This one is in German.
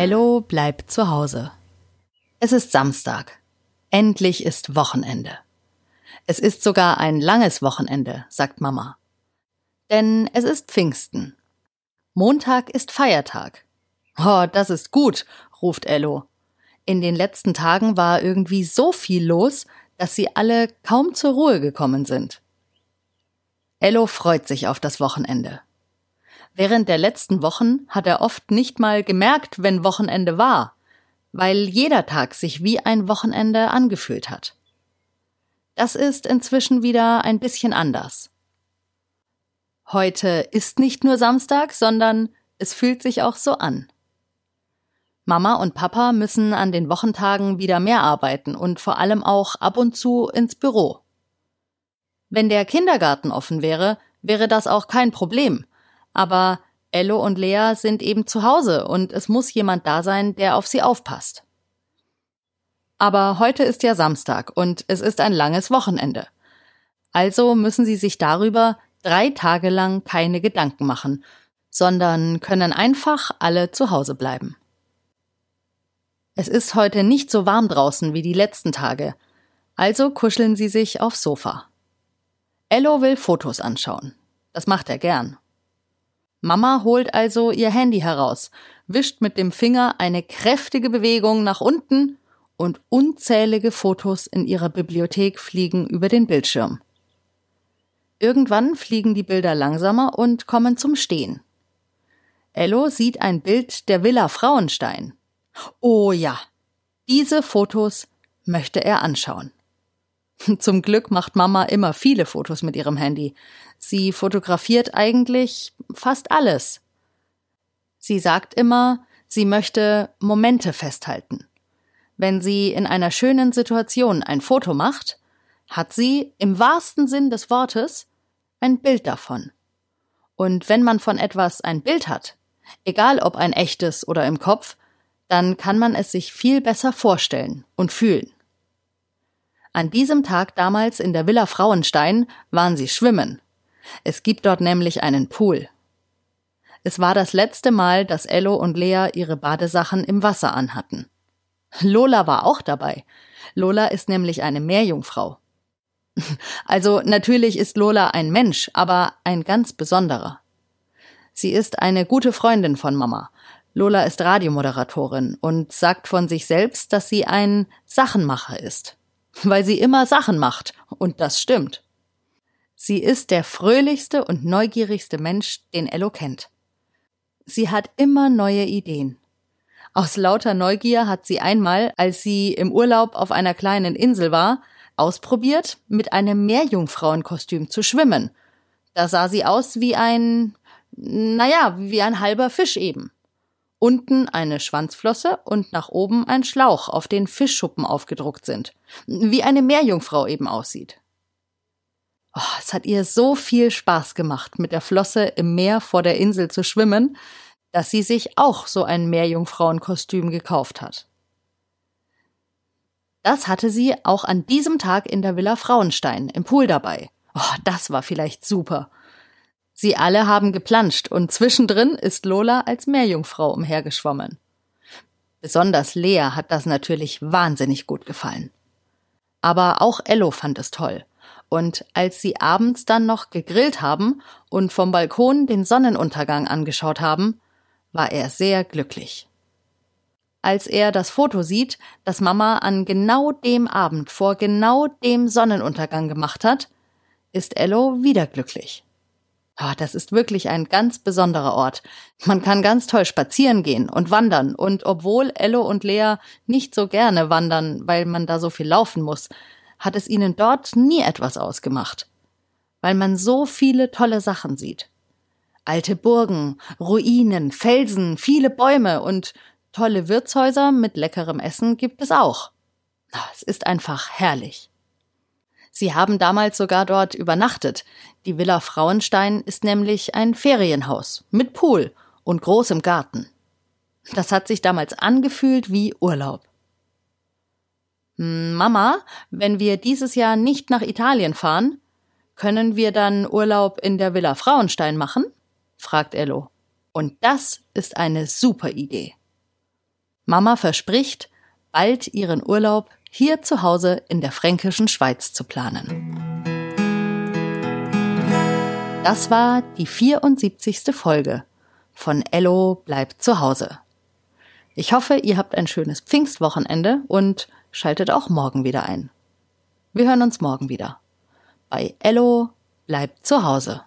Ello bleibt zu Hause. Es ist Samstag. Endlich ist Wochenende. Es ist sogar ein langes Wochenende, sagt Mama. Denn es ist Pfingsten. Montag ist Feiertag. Oh, das ist gut, ruft Ello. In den letzten Tagen war irgendwie so viel los, dass sie alle kaum zur Ruhe gekommen sind. Ello freut sich auf das Wochenende. Während der letzten Wochen hat er oft nicht mal gemerkt, wenn Wochenende war, weil jeder Tag sich wie ein Wochenende angefühlt hat. Das ist inzwischen wieder ein bisschen anders. Heute ist nicht nur Samstag, sondern es fühlt sich auch so an. Mama und Papa müssen an den Wochentagen wieder mehr arbeiten und vor allem auch ab und zu ins Büro. Wenn der Kindergarten offen wäre, wäre das auch kein Problem. Aber Ello und Lea sind eben zu Hause und es muss jemand da sein, der auf sie aufpasst. Aber heute ist ja Samstag und es ist ein langes Wochenende. Also müssen sie sich darüber drei Tage lang keine Gedanken machen, sondern können einfach alle zu Hause bleiben. Es ist heute nicht so warm draußen wie die letzten Tage, also kuscheln sie sich aufs Sofa. Ello will Fotos anschauen. Das macht er gern. Mama holt also ihr Handy heraus, wischt mit dem Finger eine kräftige Bewegung nach unten und unzählige Fotos in ihrer Bibliothek fliegen über den Bildschirm. Irgendwann fliegen die Bilder langsamer und kommen zum Stehen. Ello sieht ein Bild der Villa Frauenstein. Oh ja, diese Fotos möchte er anschauen. Zum Glück macht Mama immer viele Fotos mit ihrem Handy. Sie fotografiert eigentlich fast alles. Sie sagt immer, sie möchte Momente festhalten. Wenn sie in einer schönen Situation ein Foto macht, hat sie im wahrsten Sinn des Wortes ein Bild davon. Und wenn man von etwas ein Bild hat, egal ob ein echtes oder im Kopf, dann kann man es sich viel besser vorstellen und fühlen. An diesem Tag damals in der Villa Frauenstein waren sie schwimmen. Es gibt dort nämlich einen Pool. Es war das letzte Mal, dass Ello und Lea ihre Badesachen im Wasser anhatten. Lola war auch dabei. Lola ist nämlich eine Meerjungfrau. Also natürlich ist Lola ein Mensch, aber ein ganz besonderer. Sie ist eine gute Freundin von Mama. Lola ist Radiomoderatorin und sagt von sich selbst, dass sie ein Sachenmacher ist weil sie immer Sachen macht, und das stimmt. Sie ist der fröhlichste und neugierigste Mensch, den Ello kennt. Sie hat immer neue Ideen. Aus lauter Neugier hat sie einmal, als sie im Urlaub auf einer kleinen Insel war, ausprobiert, mit einem Meerjungfrauenkostüm zu schwimmen. Da sah sie aus wie ein, naja, wie ein halber Fisch eben unten eine Schwanzflosse und nach oben ein Schlauch, auf den Fischschuppen aufgedruckt sind, wie eine Meerjungfrau eben aussieht. Oh, es hat ihr so viel Spaß gemacht, mit der Flosse im Meer vor der Insel zu schwimmen, dass sie sich auch so ein Meerjungfrauenkostüm gekauft hat. Das hatte sie auch an diesem Tag in der Villa Frauenstein im Pool dabei. Oh, das war vielleicht super. Sie alle haben geplanscht und zwischendrin ist Lola als Meerjungfrau umhergeschwommen. Besonders Lea hat das natürlich wahnsinnig gut gefallen. Aber auch Ello fand es toll. Und als sie abends dann noch gegrillt haben und vom Balkon den Sonnenuntergang angeschaut haben, war er sehr glücklich. Als er das Foto sieht, das Mama an genau dem Abend vor genau dem Sonnenuntergang gemacht hat, ist Ello wieder glücklich. Oh, das ist wirklich ein ganz besonderer Ort. Man kann ganz toll spazieren gehen und wandern. Und obwohl Ello und Lea nicht so gerne wandern, weil man da so viel laufen muss, hat es ihnen dort nie etwas ausgemacht. Weil man so viele tolle Sachen sieht. Alte Burgen, Ruinen, Felsen, viele Bäume und tolle Wirtshäuser mit leckerem Essen gibt es auch. Es ist einfach herrlich. Sie haben damals sogar dort übernachtet. Die Villa Frauenstein ist nämlich ein Ferienhaus mit Pool und großem Garten. Das hat sich damals angefühlt wie Urlaub. Hm, Mama, wenn wir dieses Jahr nicht nach Italien fahren, können wir dann Urlaub in der Villa Frauenstein machen? fragt Ello. Und das ist eine super Idee. Mama verspricht, bald ihren Urlaub hier zu Hause in der fränkischen Schweiz zu planen. Das war die 74. Folge von Ello bleibt zu Hause. Ich hoffe, ihr habt ein schönes Pfingstwochenende und schaltet auch morgen wieder ein. Wir hören uns morgen wieder. Bei Ello bleibt zu Hause.